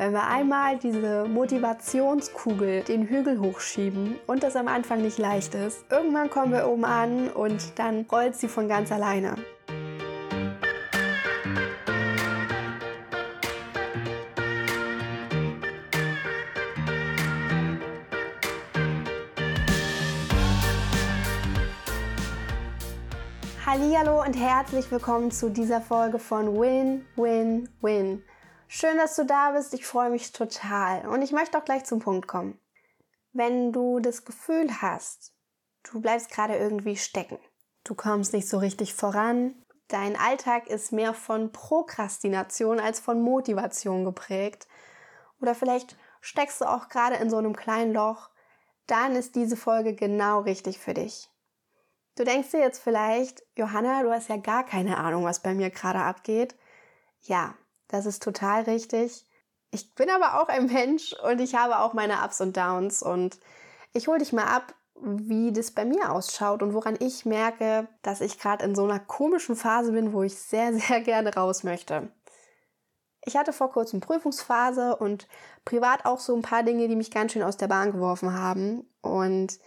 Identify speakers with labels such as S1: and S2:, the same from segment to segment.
S1: Wenn wir einmal diese Motivationskugel den Hügel hochschieben und das am Anfang nicht leicht ist, irgendwann kommen wir oben an und dann rollt sie von ganz alleine. Hallo und herzlich willkommen zu dieser Folge von Win, Win, Win. Schön, dass du da bist. Ich freue mich total. Und ich möchte auch gleich zum Punkt kommen. Wenn du das Gefühl hast, du bleibst gerade irgendwie stecken, du kommst nicht so richtig voran, dein Alltag ist mehr von Prokrastination als von Motivation geprägt, oder vielleicht steckst du auch gerade in so einem kleinen Loch, dann ist diese Folge genau richtig für dich. Du denkst dir jetzt vielleicht, Johanna, du hast ja gar keine Ahnung, was bei mir gerade abgeht. Ja, das ist total richtig. Ich bin aber auch ein Mensch und ich habe auch meine Ups und Downs und ich hole dich mal ab, wie das bei mir ausschaut und woran ich merke, dass ich gerade in so einer komischen Phase bin, wo ich sehr, sehr gerne raus möchte. Ich hatte vor kurzem Prüfungsphase und privat auch so ein paar Dinge, die mich ganz schön aus der Bahn geworfen haben. Und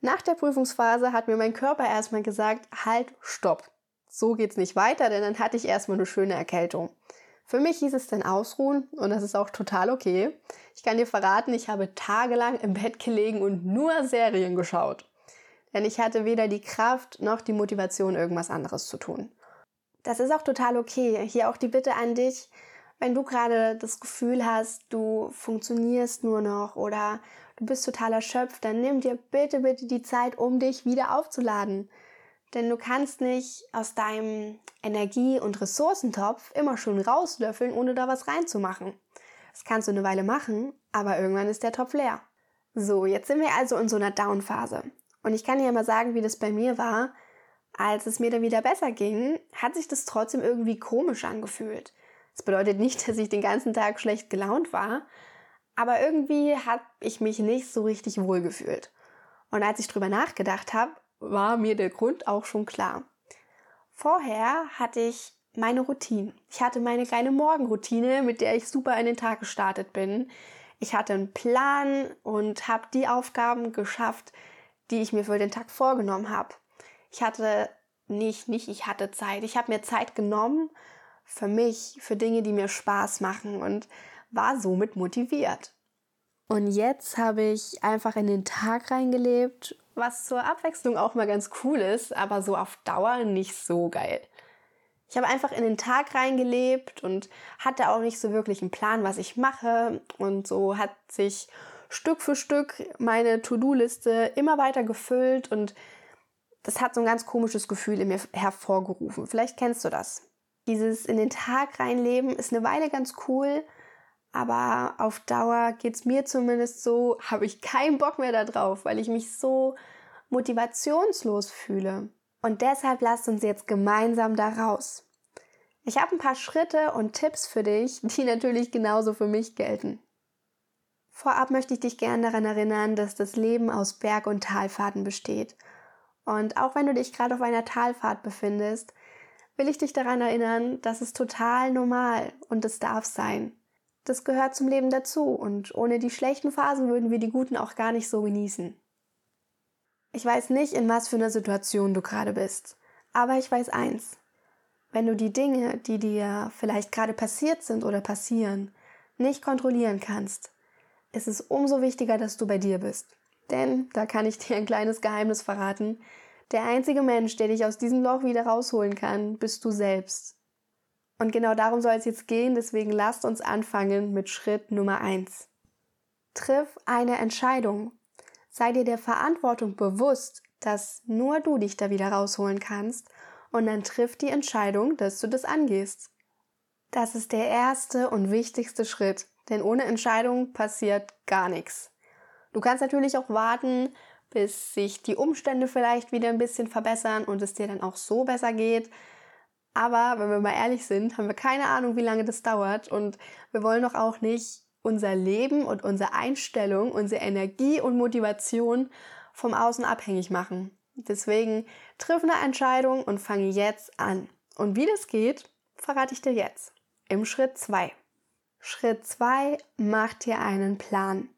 S1: nach der Prüfungsphase hat mir mein Körper erstmal gesagt, halt, stopp. So geht's nicht weiter, denn dann hatte ich erstmal eine schöne Erkältung. Für mich hieß es dann ausruhen und das ist auch total okay. Ich kann dir verraten, ich habe tagelang im Bett gelegen und nur Serien geschaut. Denn ich hatte weder die Kraft noch die Motivation, irgendwas anderes zu tun. Das ist auch total okay. Hier auch die Bitte an dich, wenn du gerade das Gefühl hast, du funktionierst nur noch oder du bist total erschöpft, dann nimm dir bitte, bitte die Zeit, um dich wieder aufzuladen. Denn du kannst nicht aus deinem Energie- und Ressourcentopf immer schon rauslöffeln, ohne da was reinzumachen. Das kannst du eine Weile machen, aber irgendwann ist der Topf leer. So, jetzt sind wir also in so einer Down-Phase. Und ich kann dir mal sagen, wie das bei mir war. Als es mir dann wieder besser ging, hat sich das trotzdem irgendwie komisch angefühlt. Das bedeutet nicht, dass ich den ganzen Tag schlecht gelaunt war, aber irgendwie habe ich mich nicht so richtig wohl gefühlt. Und als ich drüber nachgedacht habe, war mir der Grund auch schon klar. Vorher hatte ich meine Routine. Ich hatte meine kleine Morgenroutine, mit der ich super in den Tag gestartet bin. Ich hatte einen Plan und habe die Aufgaben geschafft, die ich mir für den Tag vorgenommen habe. Ich hatte nicht, nicht, ich hatte Zeit. Ich habe mir Zeit genommen für mich, für Dinge, die mir Spaß machen und war somit motiviert. Und jetzt habe ich einfach in den Tag reingelebt was zur Abwechslung auch mal ganz cool ist, aber so auf Dauer nicht so geil. Ich habe einfach in den Tag reingelebt und hatte auch nicht so wirklich einen Plan, was ich mache. Und so hat sich Stück für Stück meine To-Do-Liste immer weiter gefüllt und das hat so ein ganz komisches Gefühl in mir hervorgerufen. Vielleicht kennst du das. Dieses in den Tag reinleben ist eine Weile ganz cool, aber auf Dauer geht's mir zumindest so, habe ich keinen Bock mehr darauf, weil ich mich so motivationslos fühle. Und deshalb lasst uns jetzt gemeinsam da raus. Ich habe ein paar Schritte und Tipps für dich, die natürlich genauso für mich gelten. Vorab möchte ich dich gerne daran erinnern, dass das Leben aus Berg- und Talfahrten besteht. Und auch wenn du dich gerade auf einer Talfahrt befindest, will ich dich daran erinnern, dass es total normal und es darf sein. Das gehört zum Leben dazu und ohne die schlechten Phasen würden wir die guten auch gar nicht so genießen. Ich weiß nicht, in was für einer Situation du gerade bist, aber ich weiß eins. Wenn du die Dinge, die dir vielleicht gerade passiert sind oder passieren, nicht kontrollieren kannst, ist es umso wichtiger, dass du bei dir bist. Denn, da kann ich dir ein kleines Geheimnis verraten, der einzige Mensch, der dich aus diesem Loch wieder rausholen kann, bist du selbst. Und genau darum soll es jetzt gehen, deswegen lasst uns anfangen mit Schritt Nummer eins. Triff eine Entscheidung. Sei dir der Verantwortung bewusst, dass nur du dich da wieder rausholen kannst und dann triff die Entscheidung, dass du das angehst. Das ist der erste und wichtigste Schritt, denn ohne Entscheidung passiert gar nichts. Du kannst natürlich auch warten, bis sich die Umstände vielleicht wieder ein bisschen verbessern und es dir dann auch so besser geht, aber wenn wir mal ehrlich sind, haben wir keine Ahnung, wie lange das dauert und wir wollen doch auch nicht unser Leben und unsere Einstellung, unsere Energie und Motivation vom Außen abhängig machen. Deswegen triff eine Entscheidung und fange jetzt an. Und wie das geht, verrate ich dir jetzt. Im Schritt zwei. Schritt 2, mach dir einen Plan.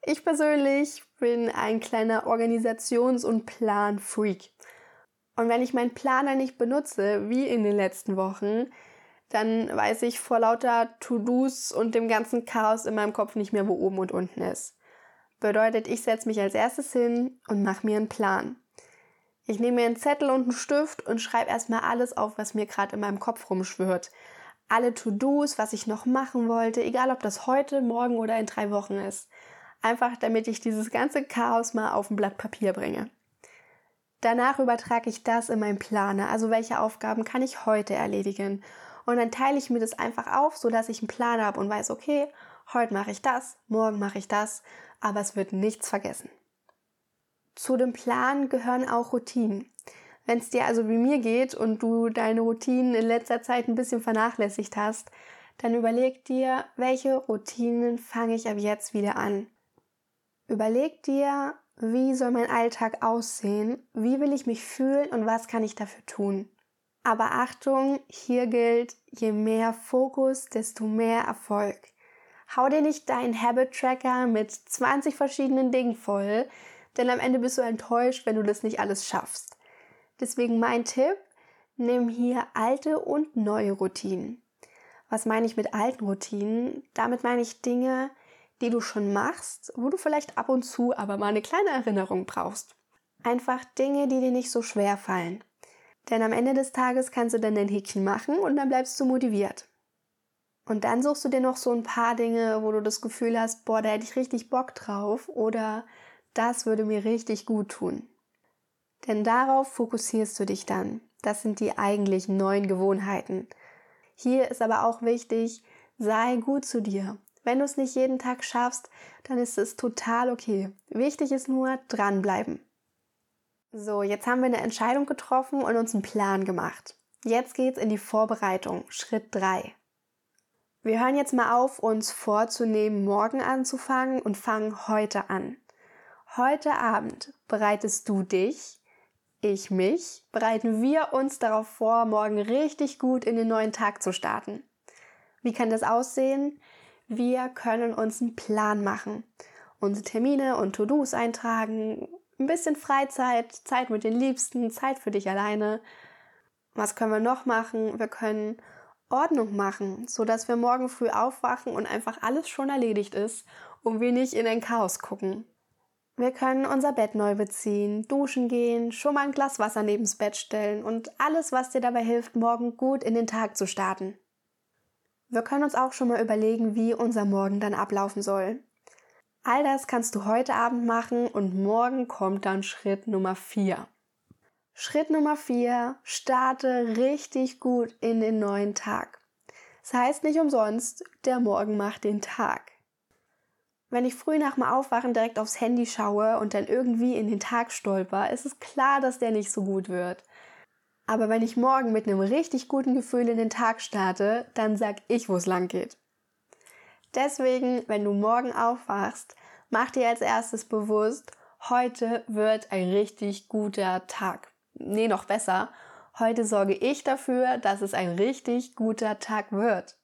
S1: Ich persönlich bin ein kleiner Organisations- und Plan-Freak. Und wenn ich meinen Planer nicht benutze, wie in den letzten Wochen, dann weiß ich vor lauter To-Dos und dem ganzen Chaos in meinem Kopf nicht mehr, wo oben und unten ist. Bedeutet, ich setze mich als erstes hin und mache mir einen Plan. Ich nehme mir einen Zettel und einen Stift und schreibe erstmal alles auf, was mir gerade in meinem Kopf rumschwirrt. Alle To-Dos, was ich noch machen wollte, egal ob das heute, morgen oder in drei Wochen ist. Einfach damit ich dieses ganze Chaos mal auf ein Blatt Papier bringe. Danach übertrage ich das in meinen Planer, also welche Aufgaben kann ich heute erledigen. Und dann teile ich mir das einfach auf, sodass ich einen Plan habe und weiß, okay, heute mache ich das, morgen mache ich das, aber es wird nichts vergessen. Zu dem Plan gehören auch Routinen. Wenn es dir also wie mir geht und du deine Routinen in letzter Zeit ein bisschen vernachlässigt hast, dann überleg dir, welche Routinen fange ich ab jetzt wieder an. Überleg dir, wie soll mein Alltag aussehen, wie will ich mich fühlen und was kann ich dafür tun. Aber Achtung, hier gilt, je mehr Fokus, desto mehr Erfolg. Hau dir nicht deinen Habit Tracker mit 20 verschiedenen Dingen voll, denn am Ende bist du enttäuscht, wenn du das nicht alles schaffst. Deswegen mein Tipp, nimm hier alte und neue Routinen. Was meine ich mit alten Routinen? Damit meine ich Dinge, die du schon machst, wo du vielleicht ab und zu aber mal eine kleine Erinnerung brauchst. Einfach Dinge, die dir nicht so schwer fallen. Denn am Ende des Tages kannst du dann ein Häkchen machen und dann bleibst du motiviert. Und dann suchst du dir noch so ein paar Dinge, wo du das Gefühl hast, boah, da hätte ich richtig Bock drauf oder das würde mir richtig gut tun. Denn darauf fokussierst du dich dann. Das sind die eigentlich neuen Gewohnheiten. Hier ist aber auch wichtig, sei gut zu dir. Wenn du es nicht jeden Tag schaffst, dann ist es total okay. Wichtig ist nur dranbleiben. So, jetzt haben wir eine Entscheidung getroffen und uns einen Plan gemacht. Jetzt geht's in die Vorbereitung, Schritt 3. Wir hören jetzt mal auf, uns vorzunehmen, morgen anzufangen und fangen heute an. Heute Abend bereitest du dich, ich mich, bereiten wir uns darauf vor, morgen richtig gut in den neuen Tag zu starten. Wie kann das aussehen? Wir können uns einen Plan machen, unsere Termine und To-Dos eintragen, ein bisschen Freizeit, Zeit mit den Liebsten, Zeit für dich alleine. Was können wir noch machen? Wir können Ordnung machen, so dass wir morgen früh aufwachen und einfach alles schon erledigt ist und wir nicht in ein Chaos gucken. Wir können unser Bett neu beziehen, duschen gehen, schon mal ein Glas Wasser neben's Bett stellen und alles, was dir dabei hilft, morgen gut in den Tag zu starten. Wir können uns auch schon mal überlegen, wie unser Morgen dann ablaufen soll. All das kannst du heute Abend machen und morgen kommt dann Schritt Nummer 4. Schritt Nummer 4, starte richtig gut in den neuen Tag. Das heißt nicht umsonst, der Morgen macht den Tag. Wenn ich früh nach dem Aufwachen direkt aufs Handy schaue und dann irgendwie in den Tag stolper, ist es klar, dass der nicht so gut wird. Aber wenn ich morgen mit einem richtig guten Gefühl in den Tag starte, dann sag ich, wo es lang geht. Deswegen, wenn du morgen aufwachst, mach dir als erstes bewusst, heute wird ein richtig guter Tag. Nee, noch besser. Heute sorge ich dafür, dass es ein richtig guter Tag wird.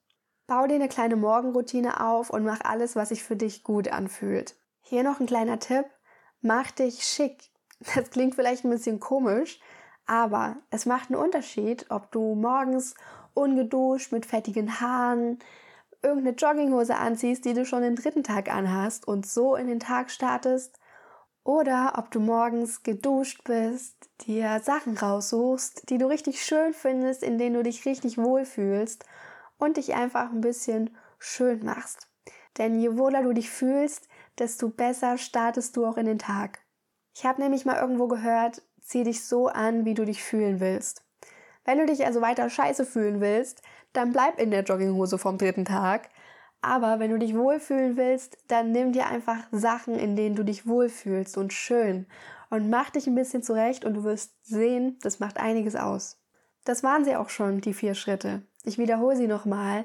S1: Bau dir eine kleine Morgenroutine auf und mach alles, was sich für dich gut anfühlt. Hier noch ein kleiner Tipp. Mach dich schick. Das klingt vielleicht ein bisschen komisch, aber es macht einen Unterschied, ob du morgens ungeduscht mit fettigen Haaren irgendeine Jogginghose anziehst, die du schon den dritten Tag anhast und so in den Tag startest, oder ob du morgens geduscht bist, dir Sachen raussuchst, die du richtig schön findest, in denen du dich richtig wohlfühlst und dich einfach ein bisschen schön machst. Denn je wohler du dich fühlst, desto besser startest du auch in den Tag. Ich habe nämlich mal irgendwo gehört, zieh dich so an, wie du dich fühlen willst. Wenn du dich also weiter scheiße fühlen willst, dann bleib in der Jogginghose vom dritten Tag. Aber wenn du dich wohlfühlen willst, dann nimm dir einfach Sachen, in denen du dich wohlfühlst und schön. Und mach dich ein bisschen zurecht und du wirst sehen, das macht einiges aus. Das waren sie auch schon, die vier Schritte. Ich wiederhole sie nochmal.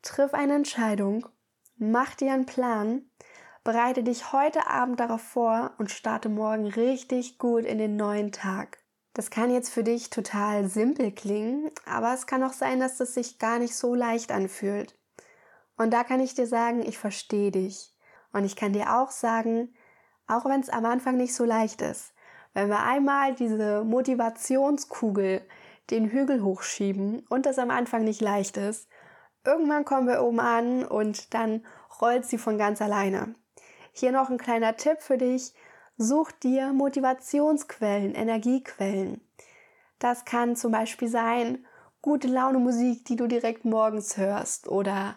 S1: Triff eine Entscheidung, mach dir einen Plan, Bereite dich heute Abend darauf vor und starte morgen richtig gut in den neuen Tag. Das kann jetzt für dich total simpel klingen, aber es kann auch sein, dass es sich gar nicht so leicht anfühlt. Und da kann ich dir sagen, ich verstehe dich. Und ich kann dir auch sagen, auch wenn es am Anfang nicht so leicht ist, wenn wir einmal diese Motivationskugel den Hügel hochschieben und das am Anfang nicht leicht ist, irgendwann kommen wir oben an und dann rollt sie von ganz alleine. Hier noch ein kleiner Tipp für dich. Such dir Motivationsquellen, Energiequellen. Das kann zum Beispiel sein, gute Laune Musik, die du direkt morgens hörst oder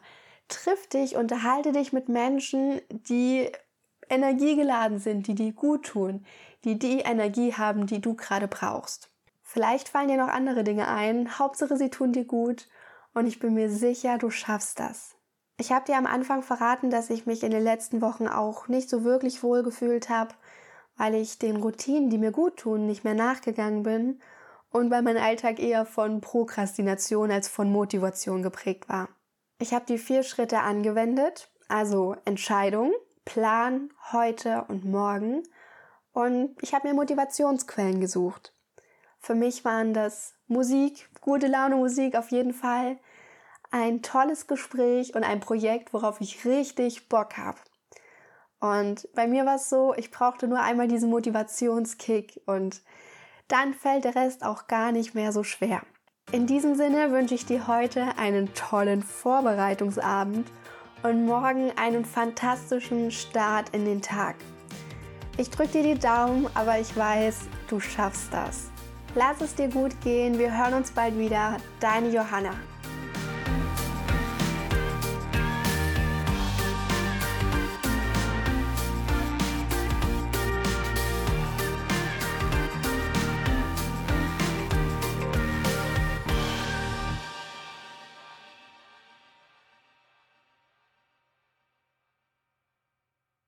S1: triff dich, unterhalte dich mit Menschen, die energiegeladen sind, die dir gut tun, die die Energie haben, die du gerade brauchst. Vielleicht fallen dir noch andere Dinge ein, Hauptsache sie tun dir gut und ich bin mir sicher, du schaffst das. Ich habe dir am Anfang verraten, dass ich mich in den letzten Wochen auch nicht so wirklich wohl gefühlt habe, weil ich den Routinen, die mir gut tun, nicht mehr nachgegangen bin und weil mein Alltag eher von Prokrastination als von Motivation geprägt war. Ich habe die vier Schritte angewendet, also Entscheidung, Plan, heute und morgen. Und ich habe mir Motivationsquellen gesucht. Für mich waren das Musik, gute Laune Musik auf jeden Fall, ein tolles Gespräch und ein Projekt, worauf ich richtig Bock habe. Und bei mir war es so, ich brauchte nur einmal diesen Motivationskick und dann fällt der Rest auch gar nicht mehr so schwer. In diesem Sinne wünsche ich dir heute einen tollen Vorbereitungsabend und morgen einen fantastischen Start in den Tag. Ich drücke dir die Daumen, aber ich weiß, du schaffst das. Lass es dir gut gehen, wir hören uns bald wieder. Deine Johanna.